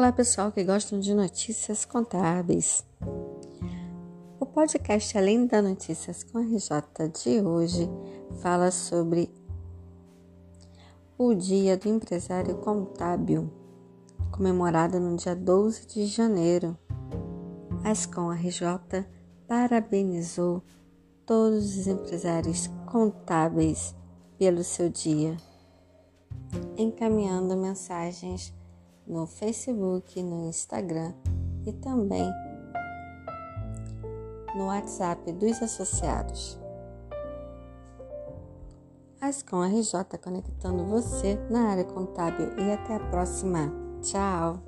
Olá, pessoal que gostam de notícias contábeis. O podcast Além da Notícias com a RJ de hoje fala sobre o Dia do Empresário Contábil, comemorado no dia 12 de janeiro. A Ascom RJ parabenizou todos os empresários contábeis pelo seu dia, encaminhando mensagens no Facebook, no Instagram e também no WhatsApp dos associados. Ascom RJ conectando você na área contábil e até a próxima. Tchau!